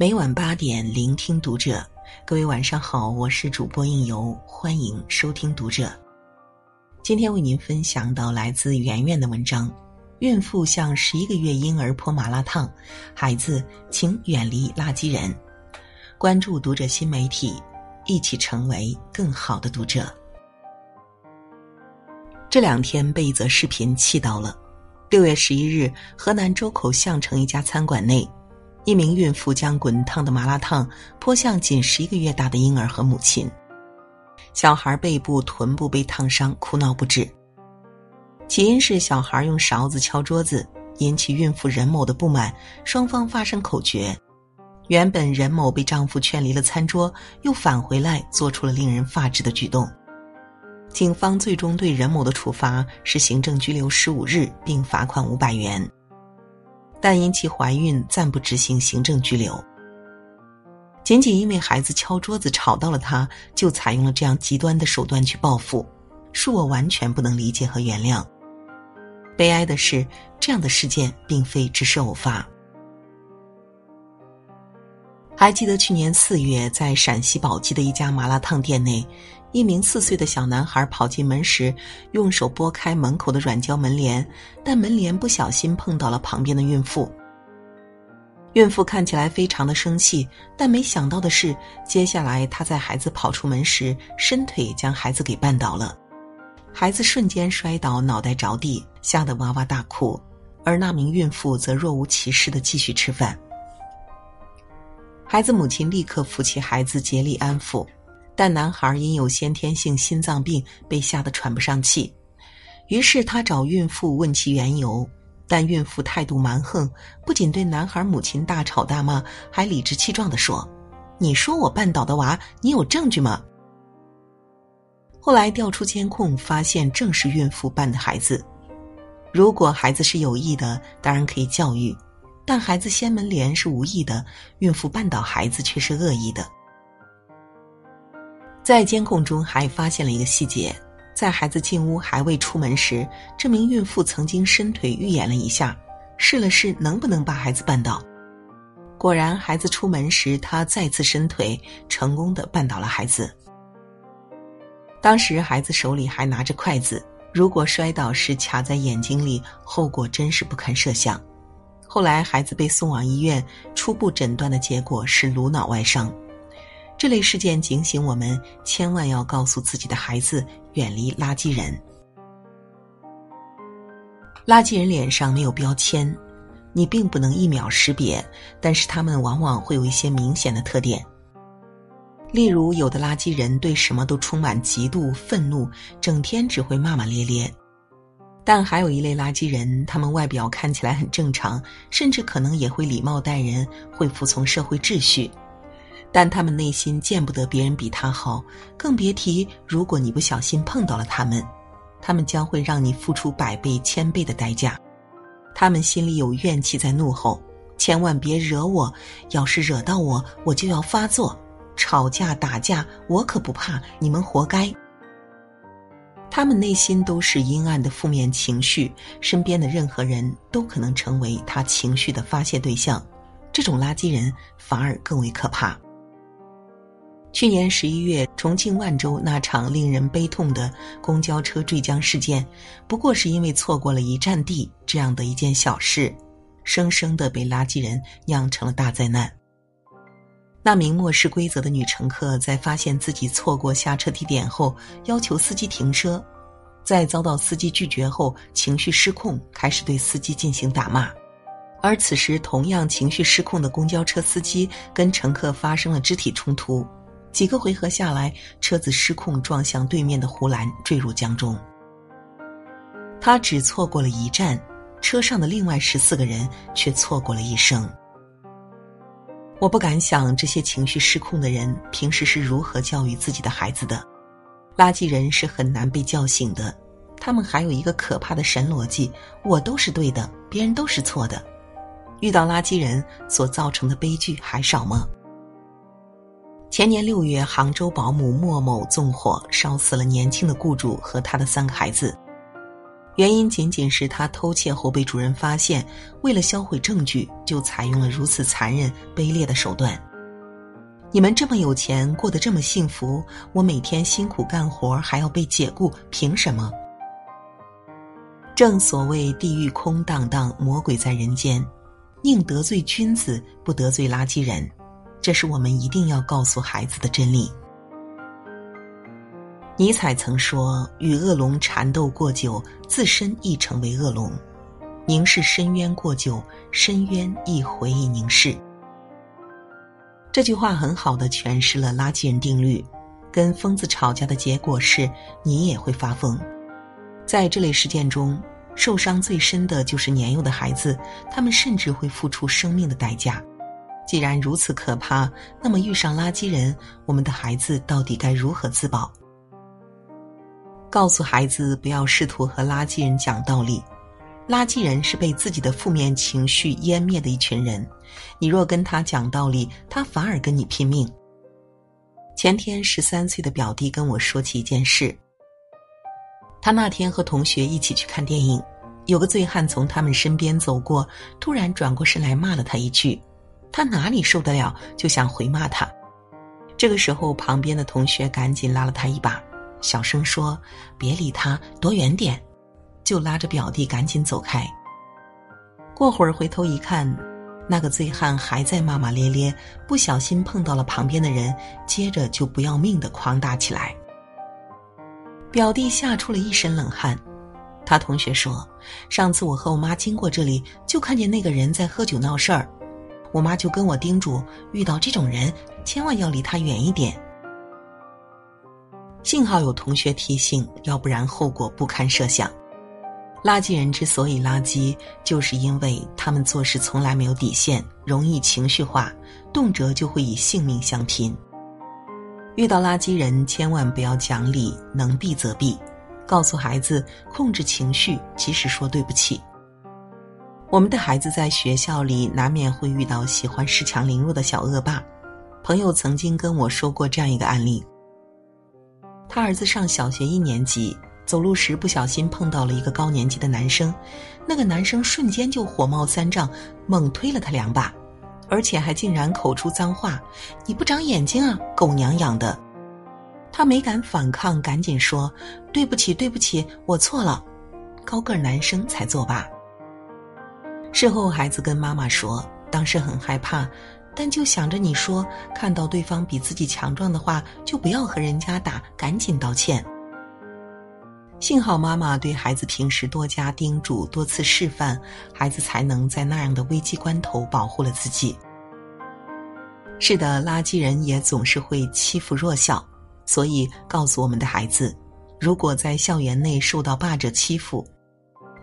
每晚八点，聆听读者。各位晚上好，我是主播应由，欢迎收听读者。今天为您分享到来自圆圆的文章：孕妇向十一个月婴儿泼麻辣烫，孩子请远离垃圾人。关注读者新媒体，一起成为更好的读者。这两天被一则视频气到了。六月十一日，河南周口项城一家餐馆内。一名孕妇将滚烫的麻辣烫泼向仅十一个月大的婴儿和母亲，小孩背部、臀部被烫伤，哭闹不止。起因是小孩用勺子敲桌子，引起孕妇任某的不满，双方发生口角。原本任某被丈夫劝离了餐桌，又返回来做出了令人发指的举动。警方最终对任某的处罚是行政拘留十五日，并罚款五百元。但因其怀孕，暂不执行行政拘留。仅仅因为孩子敲桌子吵到了他，就采用了这样极端的手段去报复，恕我完全不能理解和原谅。悲哀的是，这样的事件并非只是偶发。还记得去年四月，在陕西宝鸡的一家麻辣烫店内。一名四岁的小男孩跑进门时，用手拨开门口的软胶门帘，但门帘不小心碰到了旁边的孕妇。孕妇看起来非常的生气，但没想到的是，接下来她在孩子跑出门时，伸腿将孩子给绊倒了，孩子瞬间摔倒，脑袋着地，吓得哇哇大哭，而那名孕妇则若无其事的继续吃饭。孩子母亲立刻扶起孩子，竭力安抚。但男孩因有先天性心脏病，被吓得喘不上气，于是他找孕妇问其缘由，但孕妇态度蛮横，不仅对男孩母亲大吵大骂，还理直气壮地说：“你说我绊倒的娃，你有证据吗？”后来调出监控，发现正是孕妇绊的孩子。如果孩子是有意的，当然可以教育，但孩子掀门帘是无意的，孕妇绊倒孩子却是恶意的。在监控中还发现了一个细节，在孩子进屋还未出门时，这名孕妇曾经伸腿预演了一下，试了试能不能把孩子绊倒。果然，孩子出门时，她再次伸腿，成功的绊倒了孩子。当时孩子手里还拿着筷子，如果摔倒时卡在眼睛里，后果真是不堪设想。后来孩子被送往医院，初步诊断的结果是颅脑外伤。这类事件警醒我们，千万要告诉自己的孩子远离垃圾人。垃圾人脸上没有标签，你并不能一秒识别，但是他们往往会有一些明显的特点。例如，有的垃圾人对什么都充满嫉妒、愤怒，整天只会骂骂咧咧；但还有一类垃圾人，他们外表看起来很正常，甚至可能也会礼貌待人，会服从社会秩序。但他们内心见不得别人比他好，更别提如果你不小心碰到了他们，他们将会让你付出百倍、千倍的代价。他们心里有怨气在怒吼：“千万别惹我！要是惹到我，我就要发作，吵架打架我可不怕，你们活该。”他们内心都是阴暗的负面情绪，身边的任何人都可能成为他情绪的发泄对象。这种垃圾人反而更为可怕。去年十一月，重庆万州那场令人悲痛的公交车坠江事件，不过是因为错过了一站地这样的一件小事，生生的被垃圾人酿成了大灾难。那名漠视规则的女乘客在发现自己错过下车地点后，要求司机停车，在遭到司机拒绝后，情绪失控，开始对司机进行打骂。而此时，同样情绪失控的公交车司机跟乘客发生了肢体冲突。几个回合下来，车子失控撞向对面的护栏，坠入江中。他只错过了一站，车上的另外十四个人却错过了一生。我不敢想这些情绪失控的人平时是如何教育自己的孩子的。垃圾人是很难被叫醒的，他们还有一个可怕的神逻辑：我都是对的，别人都是错的。遇到垃圾人所造成的悲剧还少吗？前年六月，杭州保姆莫某纵火烧死了年轻的雇主和他的三个孩子。原因仅仅是他偷窃后被主人发现，为了销毁证据，就采用了如此残忍卑劣的手段。你们这么有钱，过得这么幸福，我每天辛苦干活还要被解雇，凭什么？正所谓地狱空荡荡，魔鬼在人间，宁得罪君子，不得罪垃圾人，这是我们一定要告诉孩子的真理。尼采曾说：“与恶龙缠斗过久，自身亦成为恶龙；凝视深渊过久，深渊亦回忆凝视。”这句话很好的诠释了垃圾人定律：跟疯子吵架的结果是你也会发疯。在这类事件中，受伤最深的就是年幼的孩子，他们甚至会付出生命的代价。既然如此可怕，那么遇上垃圾人，我们的孩子到底该如何自保？告诉孩子不要试图和垃圾人讲道理，垃圾人是被自己的负面情绪湮灭的一群人。你若跟他讲道理，他反而跟你拼命。前天十三岁的表弟跟我说起一件事，他那天和同学一起去看电影，有个醉汉从他们身边走过，突然转过身来骂了他一句，他哪里受得了，就想回骂他。这个时候，旁边的同学赶紧拉了他一把。小声说：“别理他，躲远点。”就拉着表弟赶紧走开。过会儿回头一看，那个醉汉还在骂骂咧咧，不小心碰到了旁边的人，接着就不要命的狂打起来。表弟吓出了一身冷汗。他同学说：“上次我和我妈经过这里，就看见那个人在喝酒闹事儿，我妈就跟我叮嘱，遇到这种人，千万要离他远一点。”幸好有同学提醒，要不然后果不堪设想。垃圾人之所以垃圾，就是因为他们做事从来没有底线，容易情绪化，动辄就会以性命相拼。遇到垃圾人，千万不要讲理，能避则避，告诉孩子控制情绪，及时说对不起。我们的孩子在学校里难免会遇到喜欢恃强凌弱的小恶霸，朋友曾经跟我说过这样一个案例。他儿子上小学一年级，走路时不小心碰到了一个高年级的男生，那个男生瞬间就火冒三丈，猛推了他两把，而且还竟然口出脏话：“你不长眼睛啊，狗娘养的！”他没敢反抗，赶紧说：“对不起，对不起，我错了。”高个男生才作罢。事后，孩子跟妈妈说，当时很害怕。但就想着你说看到对方比自己强壮的话，就不要和人家打，赶紧道歉。幸好妈妈对孩子平时多加叮嘱，多次示范，孩子才能在那样的危机关头保护了自己。是的，垃圾人也总是会欺负弱小，所以告诉我们的孩子，如果在校园内受到霸者欺负，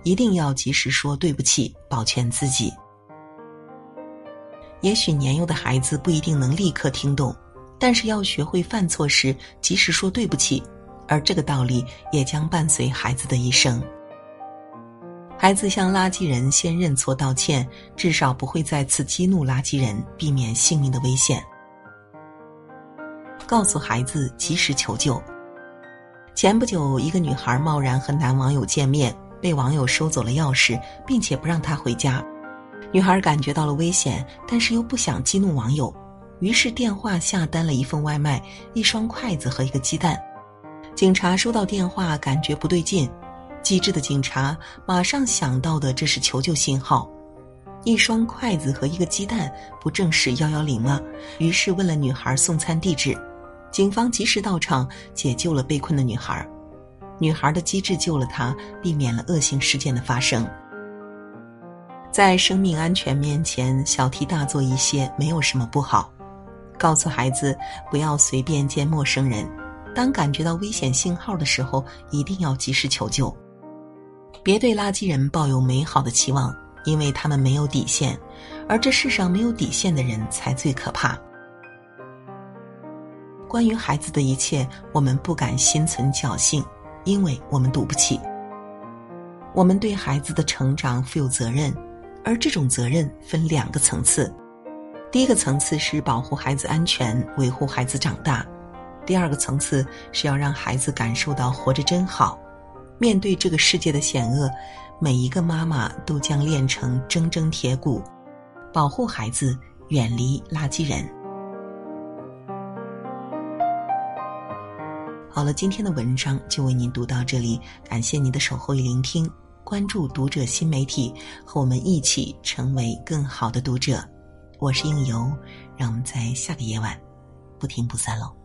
一定要及时说对不起，保全自己。也许年幼的孩子不一定能立刻听懂，但是要学会犯错时及时说对不起，而这个道理也将伴随孩子的一生。孩子向垃圾人先认错道歉，至少不会再次激怒垃圾人，避免性命的危险。告诉孩子及时求救。前不久，一个女孩贸然和男网友见面，被网友收走了钥匙，并且不让她回家。女孩感觉到了危险，但是又不想激怒网友，于是电话下单了一份外卖，一双筷子和一个鸡蛋。警察收到电话，感觉不对劲，机智的警察马上想到的这是求救信号，一双筷子和一个鸡蛋，不正是幺幺零吗？于是问了女孩送餐地址，警方及时到场解救了被困的女孩，女孩的机智救了她，避免了恶性事件的发生。在生命安全面前，小题大做一些没有什么不好。告诉孩子不要随便见陌生人，当感觉到危险信号的时候，一定要及时求救。别对垃圾人抱有美好的期望，因为他们没有底线，而这世上没有底线的人才最可怕。关于孩子的一切，我们不敢心存侥幸，因为我们赌不起。我们对孩子的成长负有责任。而这种责任分两个层次，第一个层次是保护孩子安全，维护孩子长大；第二个层次是要让孩子感受到活着真好。面对这个世界的险恶，每一个妈妈都将练成铮铮铁骨，保护孩子远离垃圾人。好了，今天的文章就为您读到这里，感谢您的守候与聆听。关注读者新媒体，和我们一起成为更好的读者。我是应由，让我们在下个夜晚不听不散喽。